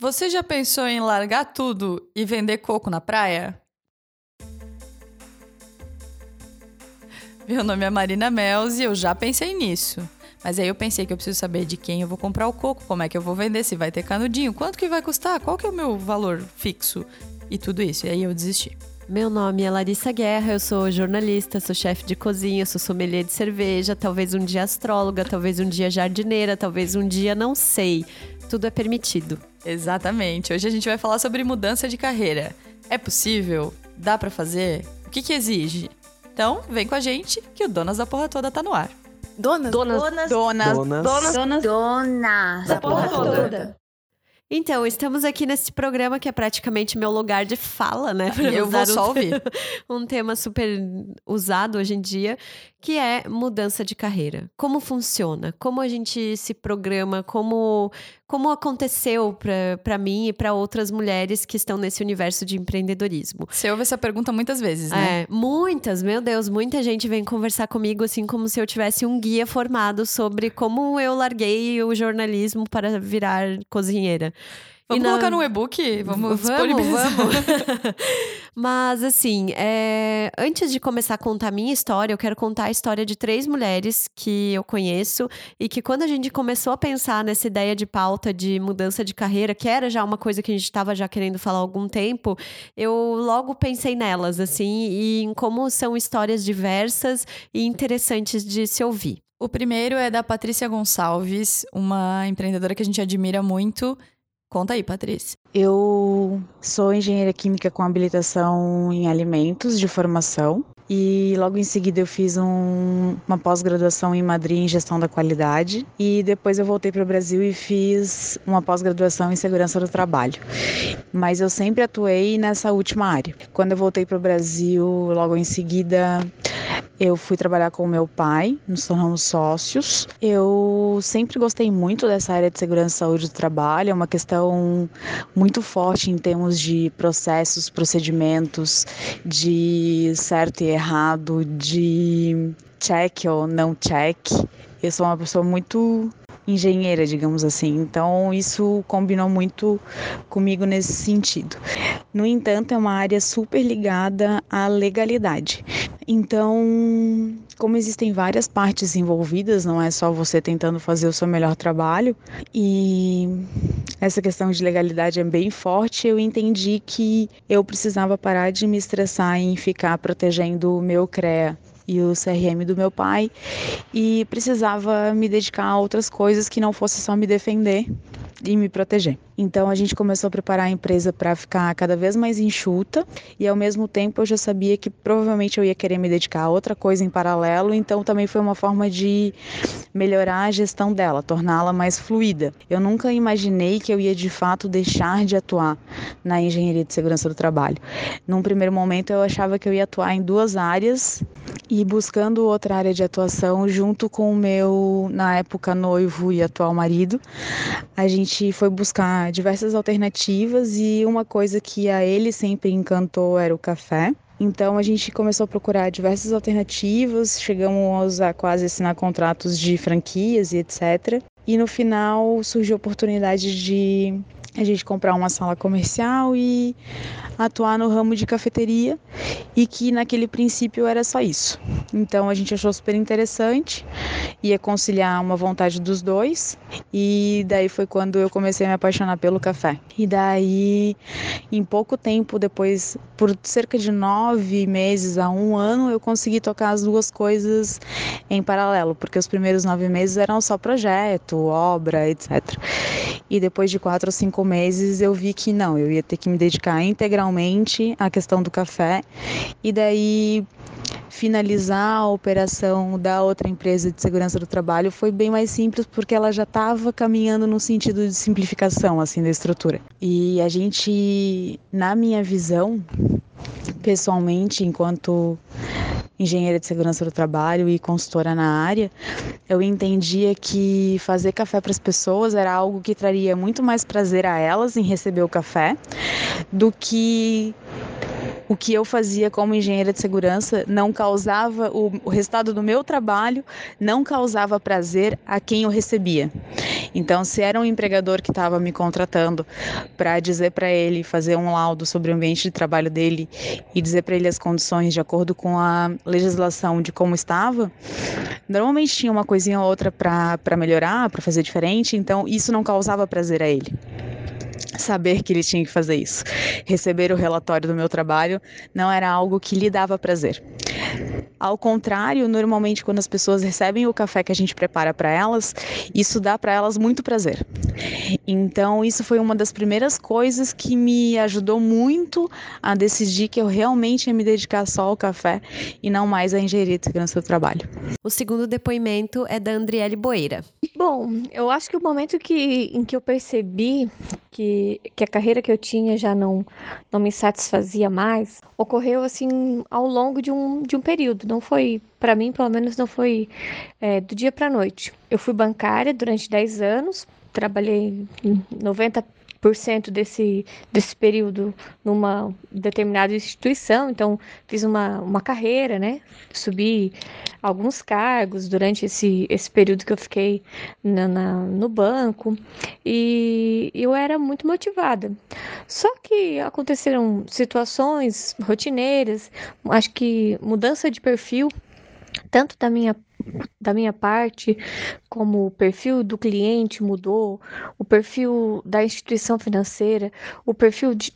Você já pensou em largar tudo e vender coco na praia? Meu nome é Marina Mels e eu já pensei nisso. Mas aí eu pensei que eu preciso saber de quem eu vou comprar o coco, como é que eu vou vender, se vai ter canudinho, quanto que vai custar, qual que é o meu valor fixo e tudo isso. E aí eu desisti. Meu nome é Larissa Guerra, eu sou jornalista, sou chefe de cozinha, sou sommelier de cerveja, talvez um dia astróloga, talvez um dia jardineira, talvez um dia não sei. Tudo é permitido. Exatamente. Hoje a gente vai falar sobre mudança de carreira. É possível? Dá para fazer? O que, que exige? Então, vem com a gente que o Donas da Porra Toda tá no ar. Donas? Donas. Donas. Donas. Donas. Donas. Donas. Da porra toda. Então, estamos aqui nesse programa que é praticamente meu lugar de fala, né? Pra Eu vou só ouvir. um tema super usado hoje em dia, que é mudança de carreira. Como funciona? Como a gente se programa? Como, como aconteceu para mim e para outras mulheres que estão nesse universo de empreendedorismo? Você ouve essa pergunta muitas vezes, né? É, muitas, meu Deus, muita gente vem conversar comigo assim como se eu tivesse um guia formado sobre como eu larguei o jornalismo para virar cozinheira. Vamos na- colocar no e-book? Vamos, disponibilizar. vamos. Mas assim, é, antes de começar a contar a minha história, eu quero contar a história de três mulheres que eu conheço e que quando a gente começou a pensar nessa ideia de pauta de mudança de carreira, que era já uma coisa que a gente estava já querendo falar há algum tempo, eu logo pensei nelas, assim, e em como são histórias diversas e interessantes de se ouvir. O primeiro é da Patrícia Gonçalves, uma empreendedora que a gente admira muito. Conta aí, Patrícia. Eu sou engenheira química com habilitação em alimentos de formação. E logo em seguida eu fiz um- uma pós-graduação em Madrid em gestão da qualidade. E depois eu voltei para o Brasil e fiz uma pós-graduação em segurança do trabalho. Mas eu sempre atuei nessa última área. Quando eu voltei para o Brasil, logo em seguida eu fui trabalhar com meu pai, nos tornamos sócios. Eu sempre gostei muito dessa área de segurança e saúde do trabalho, é uma questão muito forte em termos de processos, procedimentos, de certo e errado, de check ou não check. Eu sou uma pessoa muito engenheira, digamos assim. Então, isso combinou muito comigo nesse sentido. No entanto, é uma área super ligada à legalidade. Então, como existem várias partes envolvidas, não é só você tentando fazer o seu melhor trabalho, e essa questão de legalidade é bem forte, eu entendi que eu precisava parar de me estressar em ficar protegendo o meu CREA e o CRM do meu pai e precisava me dedicar a outras coisas que não fosse só me defender e me proteger. Então a gente começou a preparar a empresa para ficar cada vez mais enxuta e ao mesmo tempo eu já sabia que provavelmente eu ia querer me dedicar a outra coisa em paralelo, então também foi uma forma de melhorar a gestão dela, torná-la mais fluida. Eu nunca imaginei que eu ia de fato deixar de atuar na engenharia de segurança do trabalho. Num primeiro momento eu achava que eu ia atuar em duas áreas e buscando outra área de atuação junto com o meu, na época, noivo e atual marido. A gente foi buscar diversas alternativas e uma coisa que a ele sempre encantou era o café. Então a gente começou a procurar diversas alternativas, chegamos a quase assinar contratos de franquias e etc. E no final surgiu a oportunidade de a gente comprar uma sala comercial e atuar no ramo de cafeteria e que naquele princípio era só isso. Então a gente achou super interessante, ia conciliar uma vontade dos dois e daí foi quando eu comecei a me apaixonar pelo café. E daí, em pouco tempo depois, por cerca de nove meses a um ano, eu consegui tocar as duas coisas em paralelo, porque os primeiros nove meses eram só projeto, obra, etc. E depois de quatro ou cinco meses eu vi que não, eu ia ter que me dedicar integralmente à questão do café. E daí finalizar a operação da outra empresa de segurança do trabalho foi bem mais simples porque ela já estava caminhando no sentido de simplificação assim da estrutura. E a gente, na minha visão, pessoalmente, enquanto engenheira de segurança do trabalho e consultora na área, eu entendia que fazer café para as pessoas era algo que traria muito mais prazer a elas em receber o café do que o que eu fazia como engenheira de segurança não causava o, o resultado do meu trabalho não causava prazer a quem eu recebia. Então, se era um empregador que estava me contratando para dizer para ele fazer um laudo sobre o ambiente de trabalho dele e dizer para ele as condições de acordo com a legislação de como estava, normalmente tinha uma coisinha ou outra para melhorar, para fazer diferente, então isso não causava prazer a ele saber que ele tinha que fazer isso. Receber o relatório do meu trabalho não era algo que lhe dava prazer. Ao contrário, normalmente quando as pessoas recebem o café que a gente prepara para elas, isso dá para elas muito prazer. Então, isso foi uma das primeiras coisas que me ajudou muito a decidir que eu realmente ia me dedicar só ao café e não mais à de segurança do trabalho. O segundo depoimento é da Andriele Boeira. Bom, eu acho que o momento que, em que eu percebi que, que a carreira que eu tinha já não, não me satisfazia mais, ocorreu assim ao longo de um, de um período. Não foi, para mim, pelo menos, não foi é, do dia para noite. Eu fui bancária durante 10 anos, trabalhei 90 cento desse, desse período numa determinada instituição, então fiz uma, uma carreira, né? Subi alguns cargos durante esse, esse período que eu fiquei na, na, no banco e eu era muito motivada. Só que aconteceram situações rotineiras, acho que mudança de perfil tanto da minha da minha parte, como o perfil do cliente mudou, o perfil da instituição financeira, o perfil de,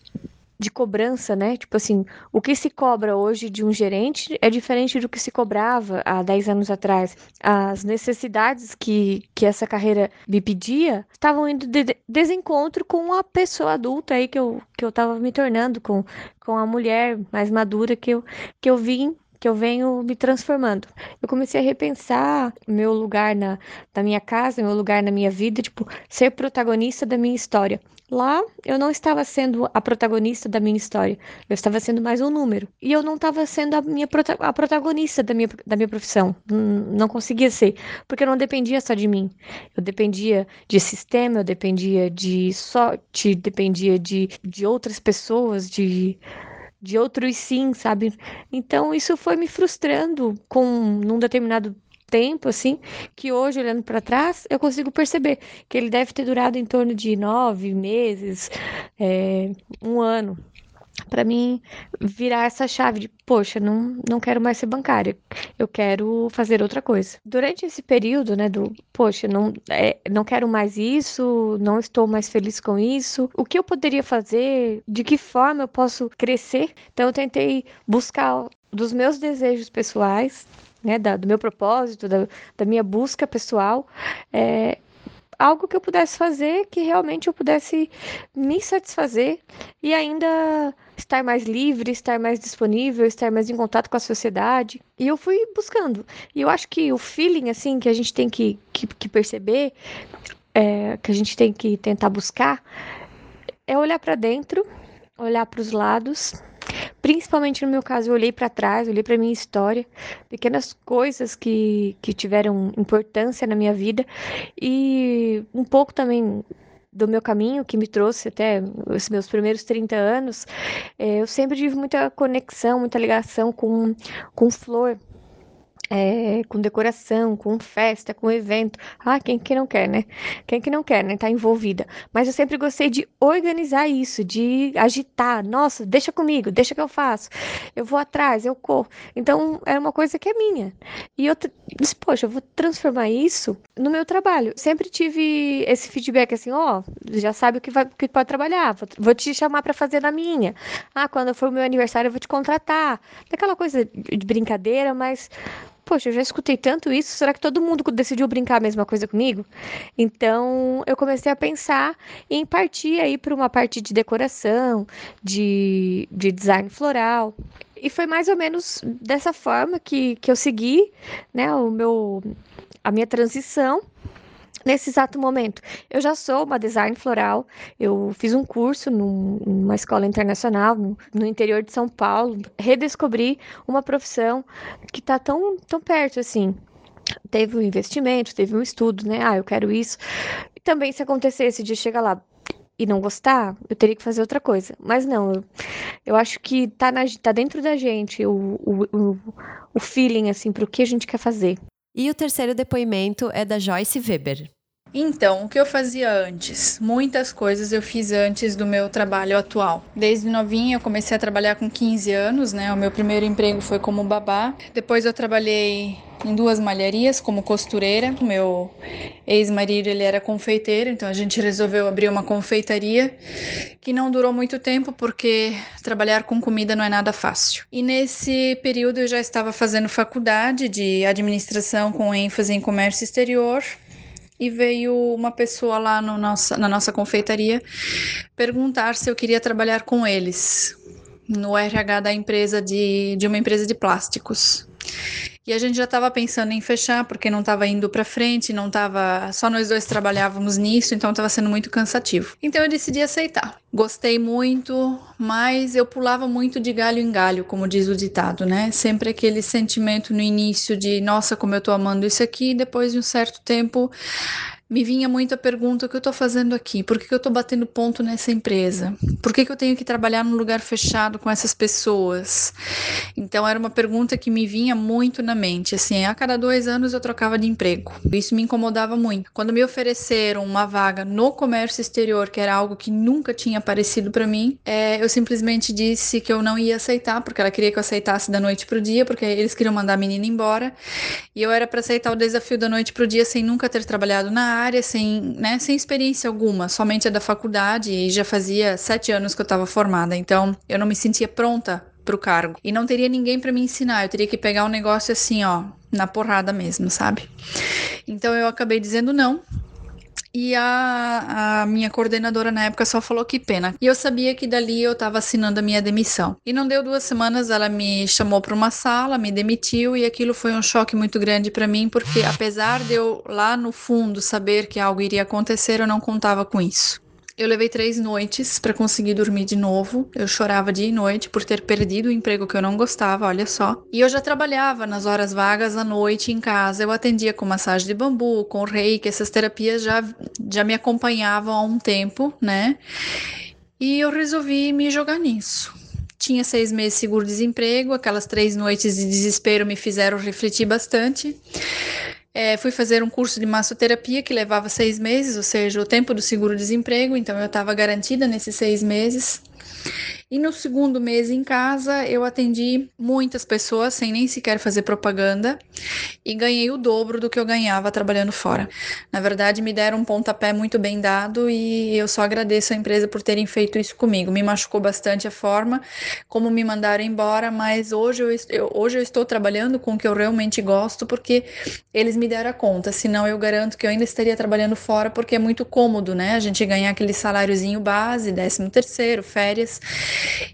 de cobrança, né? Tipo assim, o que se cobra hoje de um gerente é diferente do que se cobrava há 10 anos atrás. As necessidades que, que essa carreira me pedia estavam indo de desencontro com a pessoa adulta aí que eu, que eu tava me tornando, com, com a mulher mais madura que eu, que eu vim que eu venho me transformando. Eu comecei a repensar meu lugar na, na minha casa, meu lugar na minha vida, tipo, ser protagonista da minha história. Lá eu não estava sendo a protagonista da minha história, eu estava sendo mais um número. E eu não estava sendo a, minha a protagonista da minha, da minha profissão. Não conseguia ser, porque eu não dependia só de mim. Eu dependia de sistema, eu dependia de sorte, dependia de, de outras pessoas, de de outros sim, sabe? Então isso foi me frustrando com num determinado tempo, assim, que hoje, olhando para trás, eu consigo perceber que ele deve ter durado em torno de nove meses, é, um ano, para mim virar essa chave de, poxa, não, não quero mais ser bancária, eu quero fazer outra coisa. Durante esse período, né, do, poxa, não, é, não quero mais isso, não estou mais feliz com isso, o que eu poderia fazer, de que forma eu posso crescer? Então eu tentei buscar dos meus desejos pessoais, né, da, do meu propósito, da, da minha busca pessoal, é, algo que eu pudesse fazer que realmente eu pudesse me satisfazer e ainda estar mais livre, estar mais disponível, estar mais em contato com a sociedade. E eu fui buscando. E eu acho que o feeling, assim, que a gente tem que, que, que perceber, é, que a gente tem que tentar buscar, é olhar para dentro, olhar para os lados Principalmente no meu caso, eu olhei para trás, olhei para minha história, pequenas coisas que, que tiveram importância na minha vida e um pouco também do meu caminho que me trouxe até os meus primeiros 30 anos, é, eu sempre tive muita conexão, muita ligação com, com flor é, com decoração, com festa, com evento. Ah, quem que não quer, né? Quem que não quer, né? Tá envolvida. Mas eu sempre gostei de organizar isso, de agitar. Nossa, deixa comigo, deixa que eu faço. Eu vou atrás, eu corro. Então, era uma coisa que é minha. E eu disse, poxa, eu vou transformar isso no meu trabalho. Sempre tive esse feedback assim, ó, oh, já sabe o que, vai, que pode trabalhar, vou, vou te chamar para fazer na minha. Ah, quando for o meu aniversário, eu vou te contratar. Aquela coisa de brincadeira, mas poxa, eu já escutei tanto isso, será que todo mundo decidiu brincar a mesma coisa comigo? Então, eu comecei a pensar em partir aí para uma parte de decoração, de, de design floral. E foi mais ou menos dessa forma que, que eu segui, né, o meu, a minha transição nesse exato momento. Eu já sou uma design floral, eu fiz um curso num, numa escola internacional no, no, interior de São Paulo, redescobri uma profissão que está tão, tão perto assim. Teve um investimento, teve um estudo, né? Ah, eu quero isso. E também, se acontecesse de chegar lá, e não gostar, eu teria que fazer outra coisa. Mas não, eu, eu acho que tá, na, tá dentro da gente o, o, o, o feeling, assim, pro que a gente quer fazer. E o terceiro depoimento é da Joyce Weber. Então, o que eu fazia antes? Muitas coisas eu fiz antes do meu trabalho atual. Desde novinha eu comecei a trabalhar com 15 anos, né? O meu primeiro emprego foi como babá. Depois eu trabalhei em duas malharias como costureira. O meu ex-marido, ele era confeiteiro, então a gente resolveu abrir uma confeitaria que não durou muito tempo porque trabalhar com comida não é nada fácil. E nesse período eu já estava fazendo faculdade de administração com ênfase em comércio exterior e veio uma pessoa lá no nossa, na nossa confeitaria perguntar se eu queria trabalhar com eles no RH da empresa de, de uma empresa de plásticos. E a gente já estava pensando em fechar, porque não estava indo para frente, não estava. Só nós dois trabalhávamos nisso, então estava sendo muito cansativo. Então eu decidi aceitar. Gostei muito, mas eu pulava muito de galho em galho, como diz o ditado, né? Sempre aquele sentimento no início de, nossa, como eu tô amando isso aqui, e depois de um certo tempo me vinha muito a pergunta: o que eu estou fazendo aqui? Por que, que eu estou batendo ponto nessa empresa? Por que, que eu tenho que trabalhar num lugar fechado com essas pessoas? Então, era uma pergunta que me vinha muito na mente. Assim, a cada dois anos eu trocava de emprego. Isso me incomodava muito. Quando me ofereceram uma vaga no comércio exterior, que era algo que nunca tinha aparecido para mim, é, eu simplesmente disse que eu não ia aceitar, porque ela queria que eu aceitasse da noite para o dia, porque eles queriam mandar a menina embora. E eu era para aceitar o desafio da noite para o dia sem nunca ter trabalhado na área área sem, né, sem experiência alguma, somente a da faculdade e já fazia sete anos que eu estava formada, então eu não me sentia pronta para o cargo e não teria ninguém para me ensinar, eu teria que pegar um negócio assim, ó, na porrada mesmo, sabe? Então eu acabei dizendo não e a, a, minha coordenadora na época só falou que pena. E eu sabia que dali eu estava assinando a minha demissão. E não deu duas semanas, ela me chamou para uma sala, me demitiu e aquilo foi um choque muito grande para mim, porque apesar de eu lá no fundo saber que algo iria acontecer, eu não contava com isso. Eu levei três noites para conseguir dormir de novo. Eu chorava dia e noite por ter perdido o emprego que eu não gostava, olha só. E eu já trabalhava nas horas vagas à noite em casa. Eu atendia com massagem de bambu, com reiki, essas terapias já, já me acompanhavam há um tempo, né? E eu resolvi me jogar nisso. Tinha seis meses seguro-desemprego, aquelas três noites de desespero me fizeram refletir bastante. É, fui fazer um curso de massoterapia que levava seis meses, ou seja, o tempo do seguro-desemprego, então eu estava garantida nesses seis meses. E no segundo mês em casa, eu atendi muitas pessoas sem nem sequer fazer propaganda e ganhei o dobro do que eu ganhava trabalhando fora. Na verdade, me deram um pontapé muito bem dado e eu só agradeço a empresa por terem feito isso comigo. Me machucou bastante a forma como me mandaram embora, mas hoje eu, eu hoje eu estou trabalhando com o que eu realmente gosto porque eles me deram a conta. Senão, eu garanto que eu ainda estaria trabalhando fora porque é muito cômodo, né? A gente ganhar aquele saláriozinho base, décimo terceiro, férias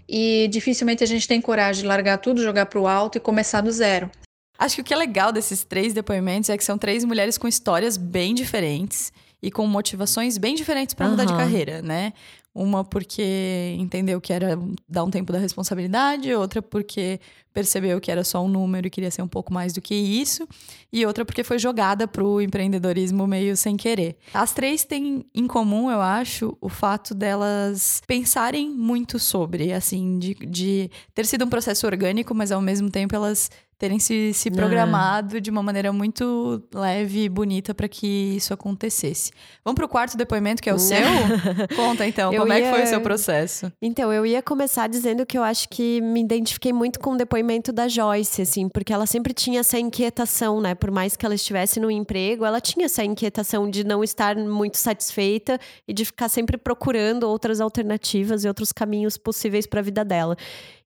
e dificilmente a gente tem coragem de largar tudo, jogar para o alto e começar do zero. Acho que o que é legal desses três depoimentos é que são três mulheres com histórias bem diferentes e com motivações bem diferentes para uhum. mudar de carreira, né? Uma porque entendeu que era dar um tempo da responsabilidade, outra porque percebeu que era só um número e queria ser um pouco mais do que isso, e outra porque foi jogada para o empreendedorismo meio sem querer. As três têm em comum, eu acho, o fato delas pensarem muito sobre, assim, de, de ter sido um processo orgânico, mas ao mesmo tempo elas terem se, se programado é. de uma maneira muito leve e bonita para que isso acontecesse. Vamos para o quarto depoimento, que é o seu? Conta então, eu como ia... é que foi o seu processo? Então, eu ia começar dizendo que eu acho que me identifiquei muito com o depoimento da Joyce, assim, porque ela sempre tinha essa inquietação, né? Por mais que ela estivesse no emprego, ela tinha essa inquietação de não estar muito satisfeita e de ficar sempre procurando outras alternativas e outros caminhos possíveis para a vida dela.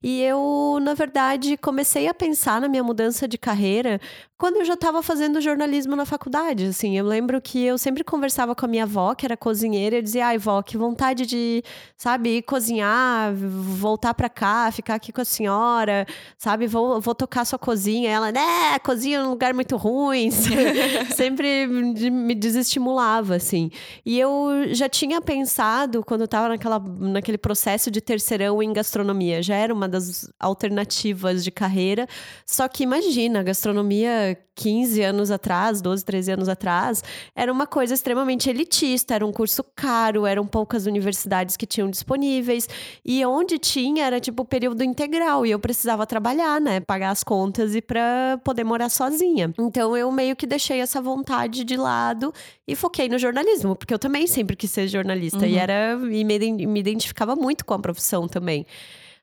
E eu, na verdade, comecei a pensar na minha mudança de carreira quando eu já estava fazendo jornalismo na faculdade. Assim, eu lembro que eu sempre conversava com a minha avó, que era cozinheira, e eu dizia: ai, vó, que vontade de, sabe, cozinhar, voltar para cá, ficar aqui com a senhora, sabe, vou, vou tocar sua cozinha. Ela, né, cozinha é um lugar muito ruim. sempre me desestimulava, assim. E eu já tinha pensado, quando eu estava naquela, naquele processo de terceirão em gastronomia, já era uma das alternativas de carreira. Só que imagina, a gastronomia 15 anos atrás, 12, 13 anos atrás, era uma coisa extremamente elitista, era um curso caro, eram poucas universidades que tinham disponíveis, e onde tinha era tipo período integral, e eu precisava trabalhar, né, pagar as contas e para poder morar sozinha. Então eu meio que deixei essa vontade de lado e foquei no jornalismo, porque eu também sempre quis ser jornalista uhum. e era e me, me identificava muito com a profissão também.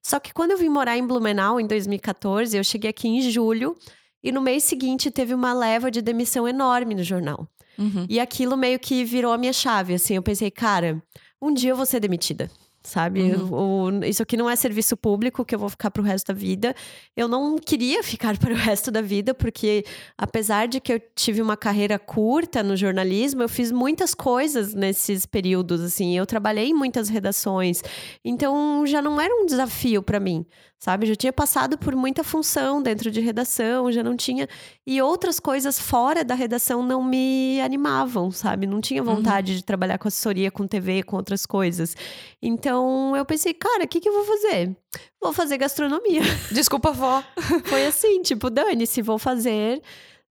Só que quando eu vim morar em Blumenau em 2014, eu cheguei aqui em julho e no mês seguinte teve uma leva de demissão enorme no jornal. Uhum. E aquilo meio que virou a minha chave, assim. Eu pensei, cara, um dia eu vou ser demitida sabe? Uhum. O, isso aqui não é serviço público que eu vou ficar pro resto da vida. Eu não queria ficar para o resto da vida, porque apesar de que eu tive uma carreira curta no jornalismo, eu fiz muitas coisas nesses períodos, assim. Eu trabalhei em muitas redações. Então já não era um desafio para mim, sabe? Já tinha passado por muita função dentro de redação, já não tinha. E outras coisas fora da redação não me animavam, sabe? Não tinha vontade uhum. de trabalhar com assessoria, com TV, com outras coisas. Então eu pensei, cara, o que, que eu vou fazer? Vou fazer gastronomia. Desculpa, vó. Foi assim, tipo, dane-se, vou fazer.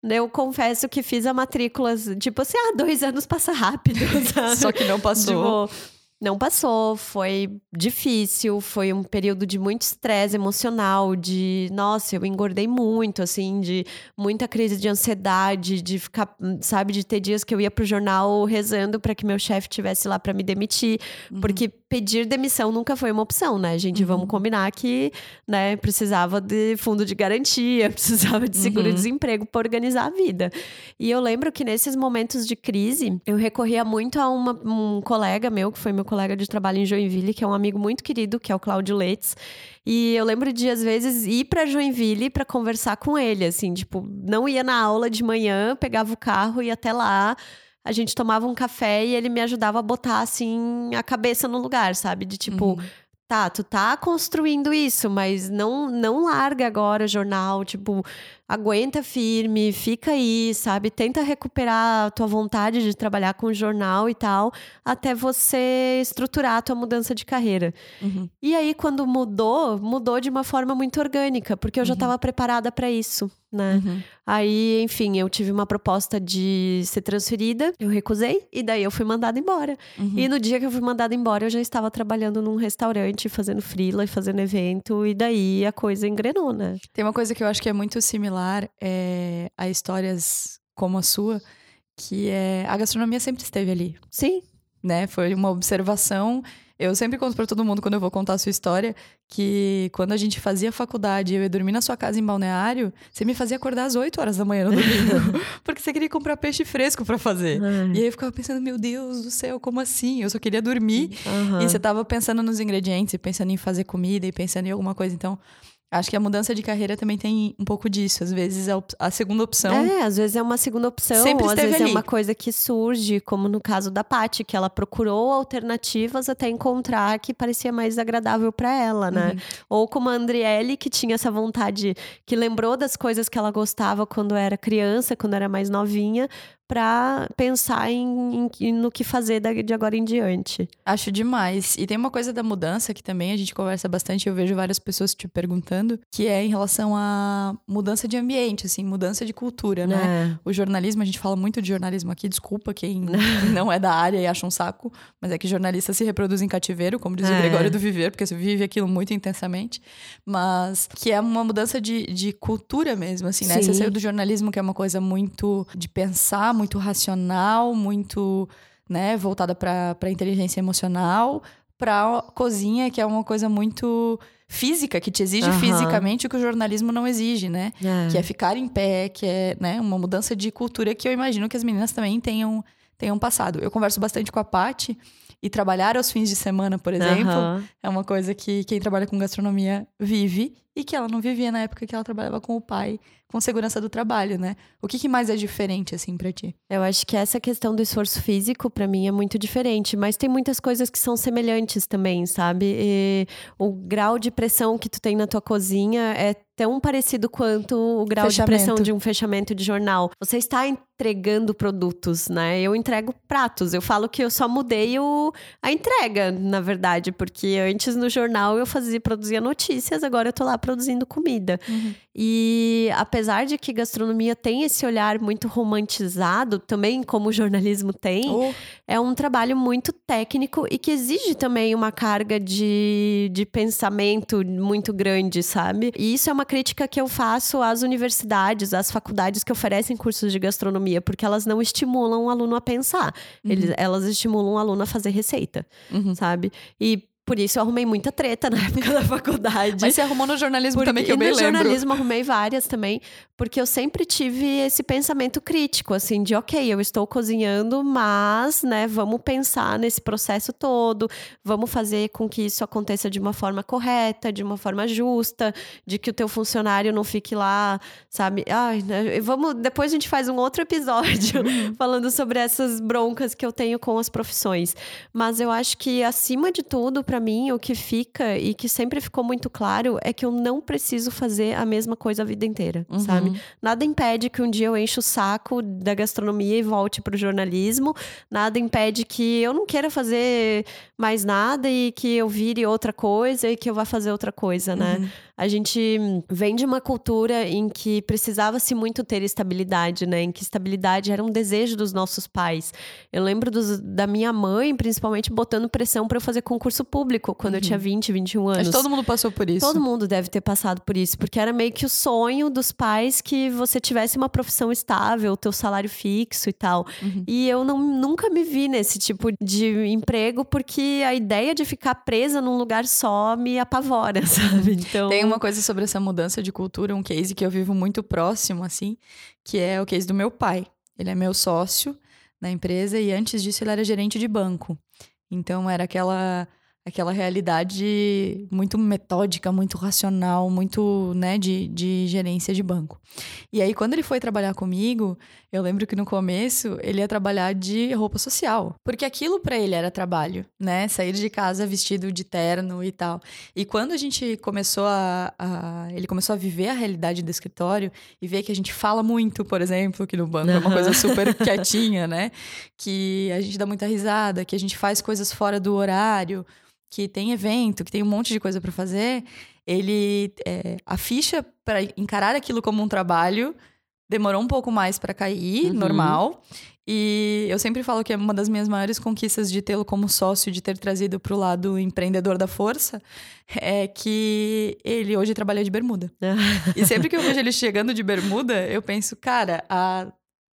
Eu confesso que fiz a matrícula, tipo assim, ah, dois anos passa rápido, sabe? Só que não passou. Tipo, não passou, foi difícil, foi um período de muito estresse emocional, de, nossa, eu engordei muito, assim, de muita crise de ansiedade, de ficar, sabe, de ter dias que eu ia pro jornal rezando para que meu chefe tivesse lá para me demitir, uhum. porque pedir demissão nunca foi uma opção, né, gente? Uhum. Vamos combinar que, né, precisava de fundo de garantia, precisava de seguro-desemprego uhum. para organizar a vida. E eu lembro que nesses momentos de crise, eu recorria muito a uma, um colega meu, que foi meu colega de trabalho em Joinville, que é um amigo muito querido, que é o Cláudio Leitz. E eu lembro de, às vezes, ir para Joinville para conversar com ele, assim, tipo, não ia na aula de manhã, pegava o carro, ia até lá a gente tomava um café e ele me ajudava a botar assim a cabeça no lugar, sabe? De tipo, uhum tá, tu tá construindo isso, mas não não larga agora jornal, tipo, aguenta firme, fica aí, sabe? Tenta recuperar a tua vontade de trabalhar com jornal e tal, até você estruturar a tua mudança de carreira. Uhum. E aí, quando mudou, mudou de uma forma muito orgânica, porque eu já estava uhum. preparada para isso, né? Uhum. Aí, enfim, eu tive uma proposta de ser transferida, eu recusei, e daí eu fui mandada embora. Uhum. E no dia que eu fui mandada embora, eu já estava trabalhando num restaurante, fazendo frila e fazendo evento, e daí a coisa engrenou, né? Tem uma coisa que eu acho que é muito similar é, a histórias como a sua, que é a gastronomia sempre esteve ali. Sim. Né? Foi uma observação. Eu sempre conto para todo mundo quando eu vou contar a sua história que quando a gente fazia faculdade, eu ia dormir na sua casa em Balneário, você me fazia acordar às 8 horas da manhã no domingo, porque você queria comprar peixe fresco para fazer. E aí eu ficava pensando, meu Deus do céu, como assim? Eu só queria dormir. Uhum. E você tava pensando nos ingredientes, pensando em fazer comida e pensando em alguma coisa. Então, Acho que a mudança de carreira também tem um pouco disso. Às vezes é a segunda opção. É, às vezes é uma segunda opção. Sempre ou às vezes ali. é uma coisa que surge, como no caso da Paty, que ela procurou alternativas até encontrar que parecia mais agradável para ela, né? Uhum. Ou como a Andriele, que tinha essa vontade, que lembrou das coisas que ela gostava quando era criança, quando era mais novinha, para pensar em, em, no que fazer de agora em diante. Acho demais. E tem uma coisa da mudança que também a gente conversa bastante, eu vejo várias pessoas te perguntando, que é em relação à mudança de ambiente, assim, mudança de cultura, né? É. O jornalismo, a gente fala muito de jornalismo aqui, desculpa quem não é da área e acha um saco, mas é que jornalista se reproduz em cativeiro, como diz é. o Gregório do Viver, porque você vive aquilo muito intensamente, mas que é uma mudança de, de cultura mesmo, assim, né? Sim. Você saiu do jornalismo, que é uma coisa muito de pensar, muito racional, muito né, voltada para a inteligência emocional, para cozinha, que é uma coisa muito física, que te exige uhum. fisicamente o que o jornalismo não exige, né? É. Que é ficar em pé, que é né, uma mudança de cultura que eu imagino que as meninas também tenham, tenham passado. Eu converso bastante com a Paty e trabalhar aos fins de semana, por exemplo, uhum. é uma coisa que quem trabalha com gastronomia vive e que ela não vivia na época que ela trabalhava com o pai com segurança do trabalho, né? O que, que mais é diferente, assim, para ti? Eu acho que essa questão do esforço físico, para mim, é muito diferente, mas tem muitas coisas que são semelhantes também, sabe? E o grau de pressão que tu tem na tua cozinha é tão parecido quanto o grau fechamento. de pressão de um fechamento de jornal. Você está entregando produtos, né? Eu entrego pratos. Eu falo que eu só mudei o, a entrega, na verdade, porque antes no jornal eu fazia produzia notícias, agora eu tô lá produzindo comida. Uhum. E apesar de que gastronomia tem esse olhar muito romantizado, também como o jornalismo tem, Oh, é um trabalho muito técnico e que exige também uma carga de, de pensamento muito grande, sabe? E isso é uma crítica que eu faço às universidades, às faculdades que oferecem cursos de gastronomia, porque elas não estimulam o aluno a pensar. Eles- elas estimulam o aluno a fazer receita, Uhum. sabe? E por isso eu arrumei muita treta na época da faculdade. Mas você arrumou no jornalismo também, que eu e bem no lembro. jornalismo arrumei várias também, porque eu sempre tive esse pensamento crítico, assim, de ok, eu estou cozinhando, mas, né, vamos pensar nesse processo todo, vamos fazer com que isso aconteça de uma forma correta, de uma forma justa, de que o teu funcionário não fique lá, sabe? Ai, né, vamos, depois a gente faz um outro episódio falando sobre essas broncas que eu tenho com as profissões. Mas eu acho que acima de tudo, pra mim, o que fica e que sempre ficou muito claro é que eu não preciso fazer a mesma coisa a vida inteira, Uhum. sabe? Nada impede que um dia eu enche o saco da gastronomia e volte pro jornalismo. Nada impede que eu não queira fazer mais nada e que eu vire outra coisa e que eu vá fazer outra coisa, né? Uhum. A gente vem de uma cultura em que precisava-se muito ter estabilidade, né? Em que estabilidade era um desejo dos nossos pais. Eu lembro dos- da minha mãe, principalmente, botando pressão para eu fazer concurso público quando eu tinha 20, 21 anos. Acho que todo mundo passou por isso. Todo mundo deve ter passado por isso, porque era meio que o sonho dos pais que você tivesse uma profissão estável, teu salário fixo e tal. Uhum. E eu não, nunca me vi nesse tipo de emprego, porque a ideia de ficar presa num lugar só me apavora, sabe? Então. Tem uma coisa sobre essa mudança de cultura, um case que eu vivo muito próximo, assim, que é o case do meu pai. Ele é meu sócio na empresa e antes disso ele era gerente de banco. Então era aquela aquela realidade muito metódica, muito racional, muito, né, de, de gerência de banco. E aí, quando ele foi trabalhar comigo, eu lembro que no começo ele ia trabalhar de roupa social. Porque aquilo pra ele era trabalho, né? Sair de casa vestido de terno e tal. E quando a gente começou a, a- Ele começou a viver a realidade do escritório e ver que a gente fala muito, por exemplo, que no banco é uma coisa super quietinha, né? Que a gente dá muita risada, que a gente faz coisas fora do horário, que tem evento, que tem um monte de coisa pra fazer. Ele. é, a ficha para encarar aquilo como um trabalho demorou um pouco mais pra cair, Uhum. normal. E eu sempre falo que é uma das minhas maiores conquistas de tê-lo como sócio, de ter trazido pro lado empreendedor da força, é que ele hoje trabalha de bermuda. E sempre que eu vejo ele chegando de bermuda, eu penso, cara, há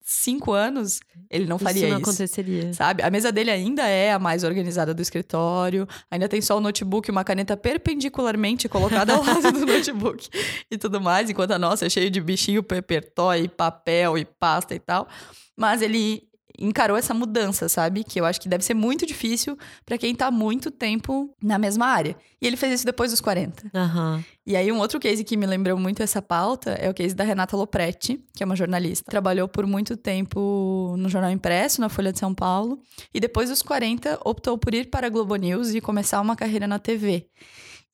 cinco anos ele não faria isso isso. não aconteceria. Sabe? A mesa dele ainda é a mais organizada do escritório, ainda tem só o notebook e uma caneta perpendicularmente colocada ao lado do notebook e tudo mais, enquanto a nossa é cheia de bichinho, paper toy, papel e pasta e tal. Mas ele encarou essa mudança, sabe? Que eu acho que deve ser muito difícil pra quem tá muito tempo na mesma área. E ele fez isso depois dos 40. Aham. E aí, um outro case que me lembrou muito essa pauta é o case da Renata Lopretti, que é uma jornalista. Trabalhou por muito tempo no Jornal Impresso, na Folha de São Paulo. E depois dos 40, optou por ir para a Globo News e começar uma carreira na TV.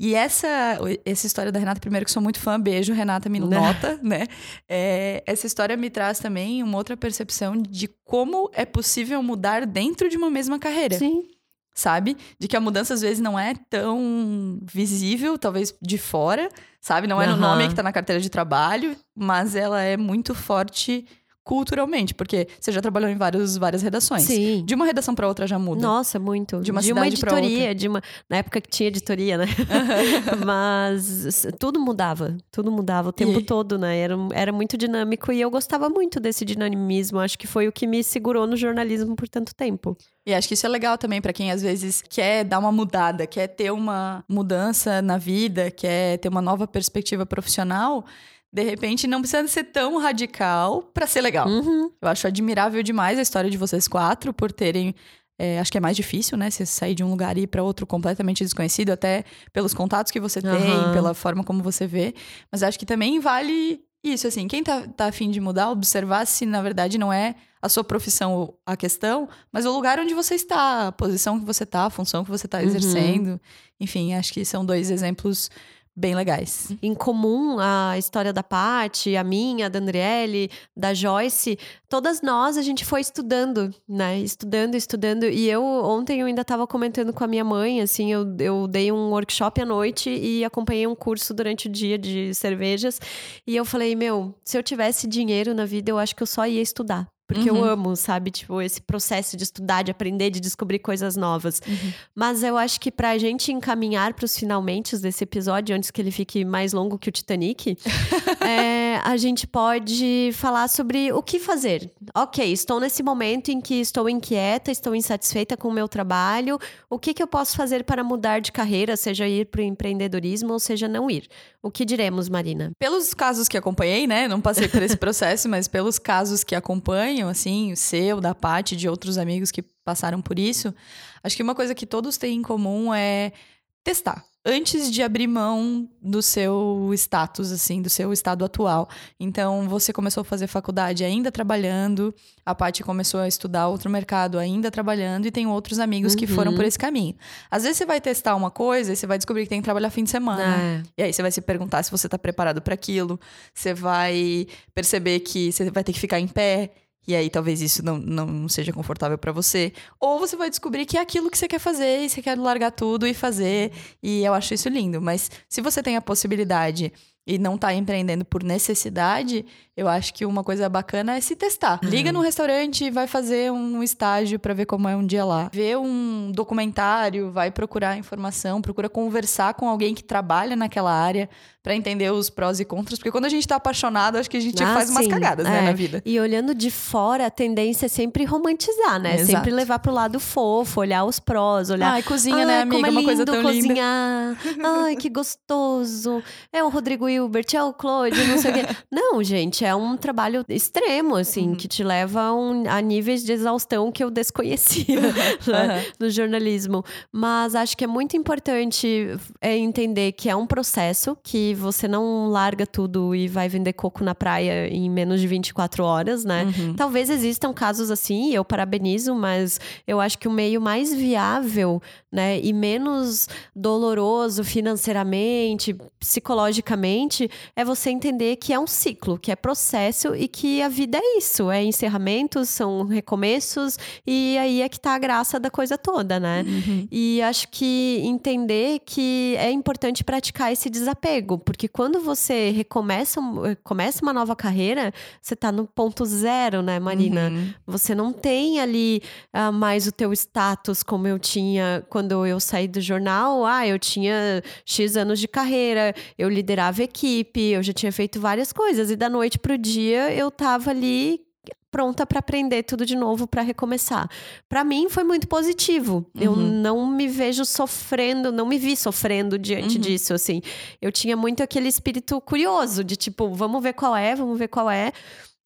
E essa, essa história da Renata, primeiro que sou muito fã, beijo, Renata, me nota, né? É, essa história me traz também uma outra percepção de como é possível mudar dentro de uma mesma carreira Sim. sabe? De que a mudança às vezes não é tão visível, talvez de fora, sabe? Não é no Aham. nome que tá na carteira de trabalho, mas ela é muito forte culturalmente, porque você já trabalhou em vários, várias redações. Sim. De uma redação para outra já muda. Nossa, muito. De uma uma cidade pra editoria, de uma. Na época que tinha editoria, né? Mas tudo mudava. Tudo mudava o tempo E- todo, né? Era, era muito dinâmico e eu gostava muito desse dinamismo. Acho que foi o que me segurou no jornalismo por tanto tempo. E acho que isso é legal também para quem às vezes quer dar uma mudada, quer ter uma mudança na vida, quer ter uma nova perspectiva profissional. De repente, não precisa ser tão radical para ser legal. Uhum. Eu acho admirável demais a história de vocês quatro por terem. é, acho que é mais difícil, né? Você sair de um lugar e ir para outro completamente desconhecido, até pelos contatos que você tem, Aham. pela forma como você vê. Mas acho que também vale isso, assim. Quem tá, tá afim de mudar, observar se na verdade não é a sua profissão a questão, mas o lugar onde você está, a posição que você tá, a função que você tá Uhum. exercendo. Enfim, acho que são dois exemplos bem legais. Em comum, a história da Paty, a minha, da Andriele, da Joyce, todas nós a gente foi estudando, né? Estudando, estudando. E eu, ontem, eu ainda estava comentando com a minha mãe, assim, eu, eu dei um workshop à noite e acompanhei um curso durante o dia de cervejas. E eu falei, meu, se eu tivesse dinheiro na vida, eu acho que eu só ia estudar. Porque uhum. eu amo, sabe? Tipo, esse processo de estudar, de aprender, de descobrir coisas novas. Uhum. Mas eu acho que pra gente encaminhar pros finalmente desse episódio, antes que ele fique mais longo que o Titanic, é, a gente pode falar sobre o que fazer. Ok, estou nesse momento em que estou inquieta, estou insatisfeita com o meu trabalho. O que, que eu posso fazer para mudar de carreira, seja ir pro empreendedorismo ou seja não ir? O que diremos, Marina? Pelos casos que acompanhei, né? Não passei por esse processo, mas pelos casos que acompanho, assim, o seu, da parte de outros amigos que passaram por isso, acho que uma coisa que todos têm em comum é testar antes de abrir mão do seu status, assim, do seu estado atual. Então, você começou a fazer faculdade ainda trabalhando, a Paty começou a estudar outro mercado ainda trabalhando, e tem outros amigos uhum. que foram por uhum. esse caminho. Às vezes você vai testar uma coisa e você vai descobrir que tem que trabalhar fim de semana. É. E aí você vai se perguntar se você está preparado para aquilo, você vai perceber que você vai ter que ficar em pé e aí talvez isso não, não seja confortável para você. Ou você vai descobrir que é aquilo que você quer fazer e você quer largar tudo e fazer. E eu acho isso lindo. Mas se você tem a possibilidade e não tá empreendendo por necessidade, eu acho que uma coisa bacana é se testar. Uhum. Liga no restaurante e vai fazer um estágio para ver como é um dia lá. Vê um documentário, vai procurar informação, procura conversar com alguém que trabalha naquela área para entender os prós e contras, porque quando a gente tá apaixonado, acho que a gente ah, faz sim. umas cagadas, né, é. né, na vida. E olhando de fora, a tendência é sempre romantizar, né? Exato. Sempre levar pro lado fofo, olhar os prós, olhar. Ai, cozinha, né, amiga? Como é uma coisa tão cozinhar. linda. Ai, que gostoso. É o Rodrigo Hilbert, é o Claude, não sei o quê. Não, gente, é um trabalho extremo, assim, uhum. que te leva a, um, a, níveis de exaustão que eu desconhecia né, no jornalismo. Mas acho que é muito importante é, entender que é um processo que você não larga tudo e vai vender coco na praia em menos de 24 horas, né? Uhum. Talvez existam casos assim, eu parabenizo, mas eu acho que o meio mais viável, né, e menos doloroso financeiramente, psicologicamente, é você entender que é um ciclo, que é processo e que a vida é isso, é encerramentos, são recomeços e aí é que tá a graça da coisa toda, né? Uhum. E acho que entender que é importante praticar esse desapego, porque quando você recomeça começa uma nova carreira, você tá no ponto zero, né, Marina? Uhum. Você não tem ali uh, mais o teu status como eu tinha quando eu saí do jornal. Ah, eu tinha X anos de carreira, eu liderava equipe, eu já tinha feito várias coisas. E da noite pro dia eu tava ali pronta para aprender tudo de novo, para recomeçar. Para mim foi muito positivo. Uhum. Eu não me vejo sofrendo, não me vi sofrendo diante uhum. disso, assim. Eu tinha muito aquele espírito curioso de tipo, vamos ver qual é, vamos ver qual é.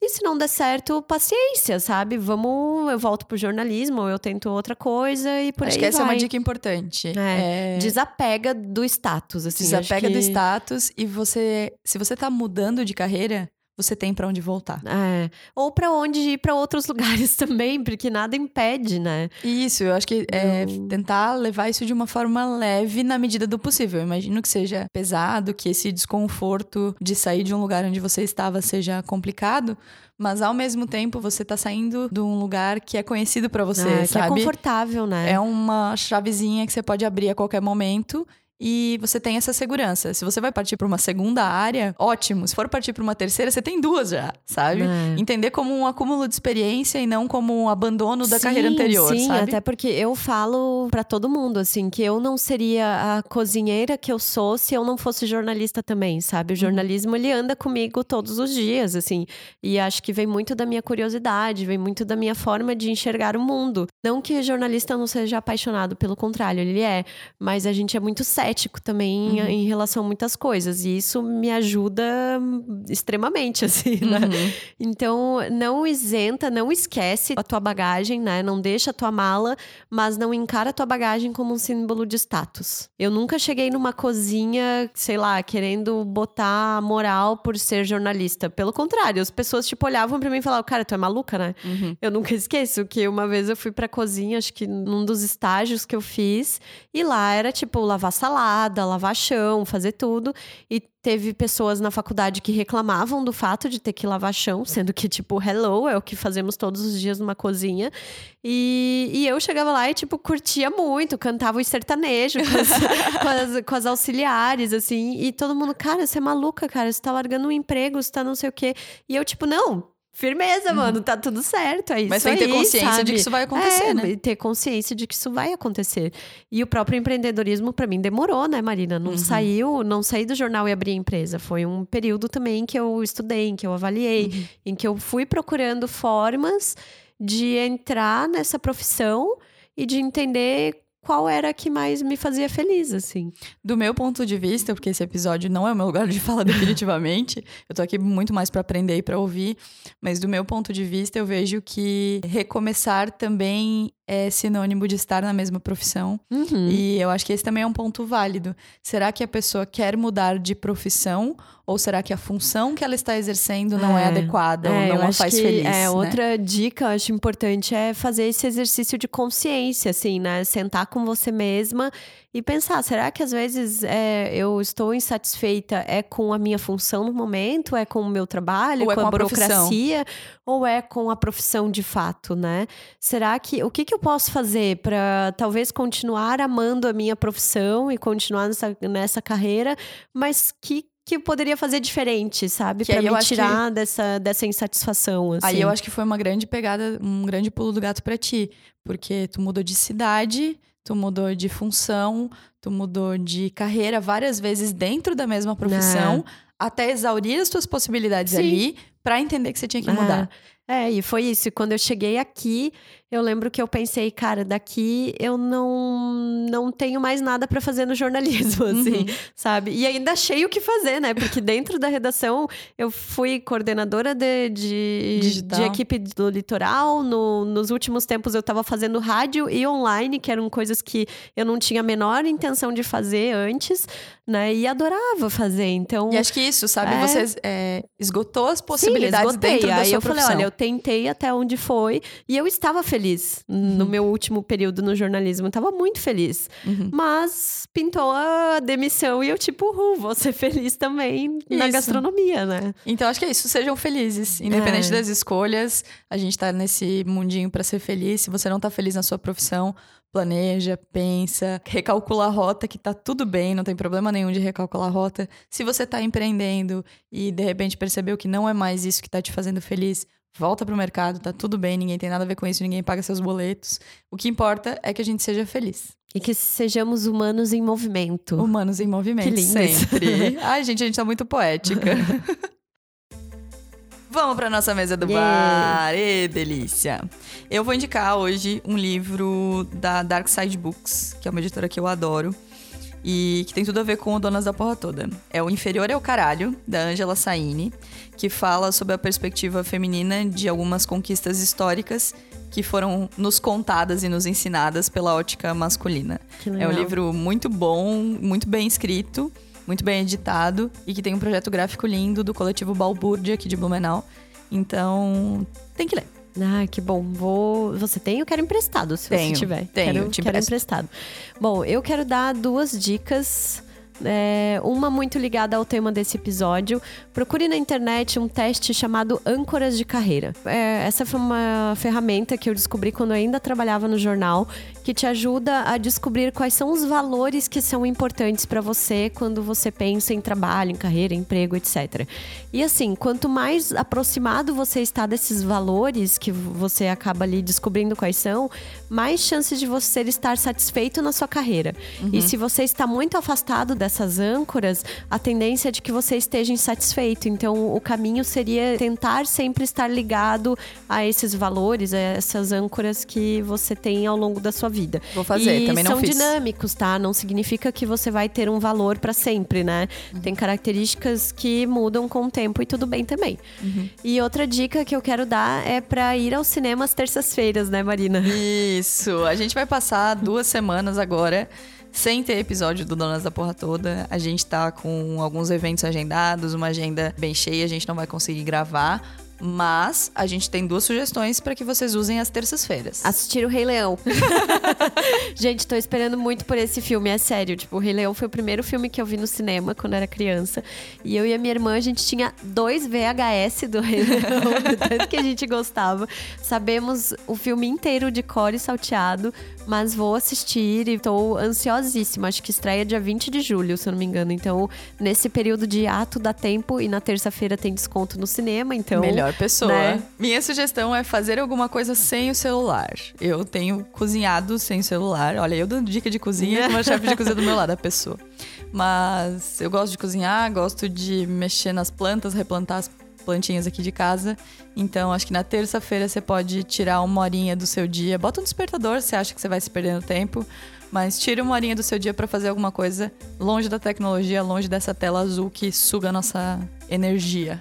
E se não der certo, paciência, sabe? Vamos, eu volto pro jornalismo, eu tento outra coisa e por acho aí que essa vai. é uma dica importante. É, é... Desapega do status, assim. Desapega que... do status e você, se você tá mudando de carreira, você tem para onde voltar. É. Ou para onde ir para outros lugares também, porque nada impede, né? Isso, eu acho que é tentar levar isso de uma forma leve na medida do possível. Eu imagino que seja pesado, que esse desconforto de sair de um lugar onde você estava seja complicado, mas ao mesmo tempo você tá saindo de um lugar que é conhecido para você, é, sabe? Que é confortável, né? É uma chavezinha que você pode abrir a qualquer momento e você tem essa segurança. Se você vai partir para uma segunda área, ótimo. Se for partir para uma terceira, você tem duas já, sabe? É. Entender como um acúmulo de experiência e não como um abandono da sim, carreira anterior, sim, sabe? até porque eu falo para todo mundo assim que eu não seria a cozinheira que eu sou se eu não fosse jornalista também, sabe? O uhum. jornalismo ele anda comigo todos os dias, assim. E acho que vem muito da minha curiosidade, vem muito da minha forma de enxergar o mundo. Não que jornalista não seja apaixonado, pelo contrário, ele é, mas a gente é muito sério cético também uhum. em relação a muitas coisas. E isso me ajuda extremamente, assim, né? Uhum. Então, não isenta, não esquece a tua bagagem, né? Não deixa a tua mala, mas não encara a tua bagagem como um símbolo de status. Eu nunca cheguei numa cozinha, sei lá, querendo botar moral por ser jornalista. Pelo contrário, as pessoas, tipo, olhavam pra mim e falavam, cara, tu é maluca, né? Uhum. Eu nunca esqueço que uma vez eu fui pra cozinha, acho que num dos estágios que eu fiz, e lá era, tipo, lavar salada salada, lavar chão, fazer tudo. E teve pessoas na faculdade que reclamavam do fato de ter que lavar chão, sendo que, tipo, hello, é o que fazemos todos os dias numa cozinha. E, e eu chegava lá e, tipo, curtia muito, cantava os sertanejos com as, com, as, com as auxiliares, assim. E todo mundo, cara, você é maluca, cara, você tá largando um emprego, você tá não sei o quê. E eu, tipo, não, Firmeza, uhum. mano, tá tudo certo. É Mas tem que ter consciência sabe? de que isso vai acontecer, é, né? Ter consciência de que isso vai acontecer. E o próprio empreendedorismo, para mim, demorou, né, Marina? Não uhum. saiu, não saí do jornal e abri a empresa. Foi um período também que eu estudei, em que eu avaliei, uhum. em que eu fui procurando formas de entrar nessa profissão e de entender qual era que mais me fazia feliz, assim. Do meu ponto de vista, porque esse episódio não é o meu lugar de fala definitivamente, eu tô aqui muito mais para aprender e para ouvir, mas do meu ponto de vista, eu vejo que recomeçar também é sinônimo de estar na mesma profissão. Uhum. E eu acho que esse também é um ponto válido. Será que a pessoa quer mudar de profissão ou será que a função que ela está exercendo não é, é adequada é, ou não a faz feliz? É, né? outra dica eu acho importante é fazer esse exercício de consciência, assim, né? Sentar com você mesma e pensar, será que às vezes é, eu estou insatisfeita é com a minha função no momento, é com o meu trabalho, ou é com, a, a burocracia, ou é com a profissão de fato, né? Será que o que, que eu posso fazer para talvez continuar amando a minha profissão e continuar nessa, nessa carreira, mas que que eu poderia fazer diferente, sabe? Para me tirar que... dessa, dessa insatisfação. Assim. Aí eu acho que foi uma grande pegada, um grande pulo do gato para ti. Porque tu mudou de cidade, tu mudou de função, tu mudou de carreira várias vezes dentro da mesma profissão, é. até exaurir as tuas possibilidades Sim. ali para entender que você tinha que mudar. É. é, e foi isso. Quando eu cheguei aqui, eu lembro que eu pensei, cara, daqui eu não não tenho mais nada para fazer no jornalismo, assim, uhum. sabe? E ainda achei o que fazer, né? Porque dentro da redação eu fui coordenadora de, de, de equipe do litoral. No, nos últimos tempos eu estava fazendo rádio e online, que eram coisas que eu não tinha a menor intenção de fazer antes, né? E adorava fazer. Então. E acho que isso, sabe? É... Você é, esgotou as possibilidades Sim, dentro da Aí sua eu profissão. falei, olha, eu tentei até onde foi e eu estava feliz feliz no uhum. meu último período no jornalismo. Eu tava muito feliz. Uhum. Mas pintou a demissão e eu, tipo, uh, vou ser feliz também isso. na gastronomia, né? Então acho que é isso. Sejam felizes. Independente é. das escolhas, a gente tá nesse mundinho para ser feliz. Se você não tá feliz na sua profissão, planeja, pensa, recalcula a rota, que tá tudo bem, não tem problema nenhum de recalcular a rota. Se você tá empreendendo e de repente percebeu que não é mais isso que tá te fazendo feliz, volta pro mercado, tá tudo bem, ninguém tem nada a ver com isso, ninguém paga seus boletos. O que importa é que a gente seja feliz. E que sejamos humanos em movimento. Humanos em movimento, que lindo. sempre. Ai, gente, a gente tá muito poética. Vamos para nossa mesa do yeah. bar. Ê, delícia. Eu vou indicar hoje um livro da Dark Side Books, que é uma editora que eu adoro e que tem tudo a ver com o Donas da Porra Toda. É O Inferior é o Caralho, da Angela Saini, que fala sobre a perspectiva feminina de algumas conquistas históricas que foram nos contadas e nos ensinadas pela ótica masculina. É um livro muito bom, muito bem escrito, muito bem editado e que tem um projeto gráfico lindo do coletivo Balbúrdia aqui de Blumenau. Então, tem que ler. Ah, que bom. Vou. Você tem? Eu quero emprestado, se tenho, você tiver. Tenho, quero, te quero emprestado. Bom, eu quero dar duas dicas é, uma muito ligada ao tema desse episódio. Procure na internet um teste chamado Âncoras de Carreira. É, essa foi uma ferramenta que eu descobri quando eu ainda trabalhava no jornal, que te ajuda a descobrir quais são os valores que são importantes para você quando você pensa em trabalho, em carreira, em emprego, etc. E assim, quanto mais aproximado você está desses valores que você acaba ali descobrindo quais são, mais chances de você estar satisfeito na sua carreira. Uhum. E se você está muito afastado dessas âncoras, a tendência é de que você esteja insatisfeito. Então, o caminho seria tentar sempre estar ligado a esses valores, a essas âncoras que você tem ao longo da sua vida. Vou fazer, e também não são fiz. dinâmicos, tá? Não significa que você vai ter um valor para sempre, né? Uhum. Tem características que mudam com o tempo e tudo bem também. Uhum. E outra dica que eu quero dar é para ir ao cinema às terças-feiras, né, Marina? Isso. Isso. A gente vai passar duas semanas agora sem ter episódio do Donas da Porra Toda. A gente tá com alguns eventos agendados, uma agenda bem cheia, a gente não vai conseguir gravar. Mas a gente tem duas sugestões para que vocês usem às terças-feiras. Assistir o Rei Leão. gente, tô esperando muito por esse filme, é sério. Tipo, o Rei Leão foi o primeiro filme que eu vi no cinema quando era criança. E eu e a minha irmã, a gente tinha dois VHS do Rei Leão, tanto que a gente gostava. Sabemos o filme inteiro de cor e salteado, mas vou assistir e tô ansiosíssima. Acho que estreia dia 20 de julho, se eu não me engano. Então, nesse período de ato dá tempo e na terça-feira tem desconto no cinema, então. Melhor pessoa. né? Minha sugestão é fazer alguma coisa sem o celular. Eu tenho cozinhado sem celular. Olha, eu dando dica de cozinha com uma chefe de cozinha do meu lado, a pessoa. Mas eu gosto de cozinhar, gosto de mexer nas plantas, replantar as plantinhas aqui de casa. Então, acho que na terça-feira você pode tirar uma horinha do seu dia. Bota um despertador se acha que você vai se perdendo tempo. Mas tire uma horinha do seu dia para fazer alguma coisa longe da tecnologia, longe dessa tela azul que suga a nossa energia.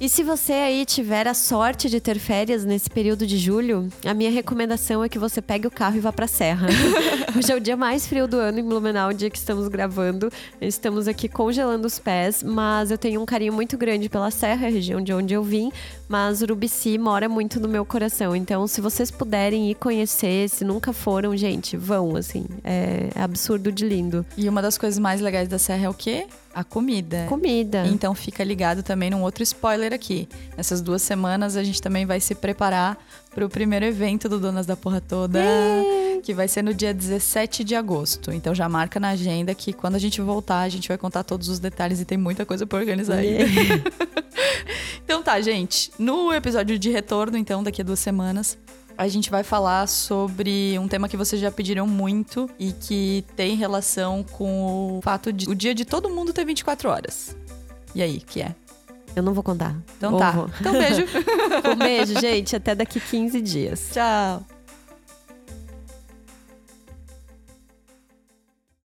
E se você aí tiver a sorte de ter férias nesse período de julho, a minha recomendação é que você pegue o carro e vá pra serra. Hoje é o dia mais frio do ano em Blumenau, o dia que estamos gravando. Estamos aqui congelando os pés, mas eu tenho um carinho muito grande pela serra, a região de onde eu vim. Mas Urubici mora muito no meu coração. Então, se vocês puderem ir conhecer, se nunca foram, gente, vão, assim. É absurdo de lindo. E uma das coisas mais legais da Serra é o quê? A comida. Comida. Então fica ligado também num outro spoiler aqui. Nessas duas semanas a gente também vai se preparar para o primeiro evento do Donas da Porra Toda, que vai ser no dia 17 de agosto. Então já marca na agenda que quando a gente voltar a gente vai contar todos os detalhes e tem muita coisa para organizar aí. então tá, gente. No episódio de retorno, então, daqui a duas semanas, a gente vai falar sobre um tema que vocês já pediram muito e que tem relação com o fato de o dia de todo mundo ter 24 horas. E aí, que é? Eu não vou contar. Então Ou tá. vou. Então beijo. Um beijo, gente. Até daqui 15 dias. Tchau.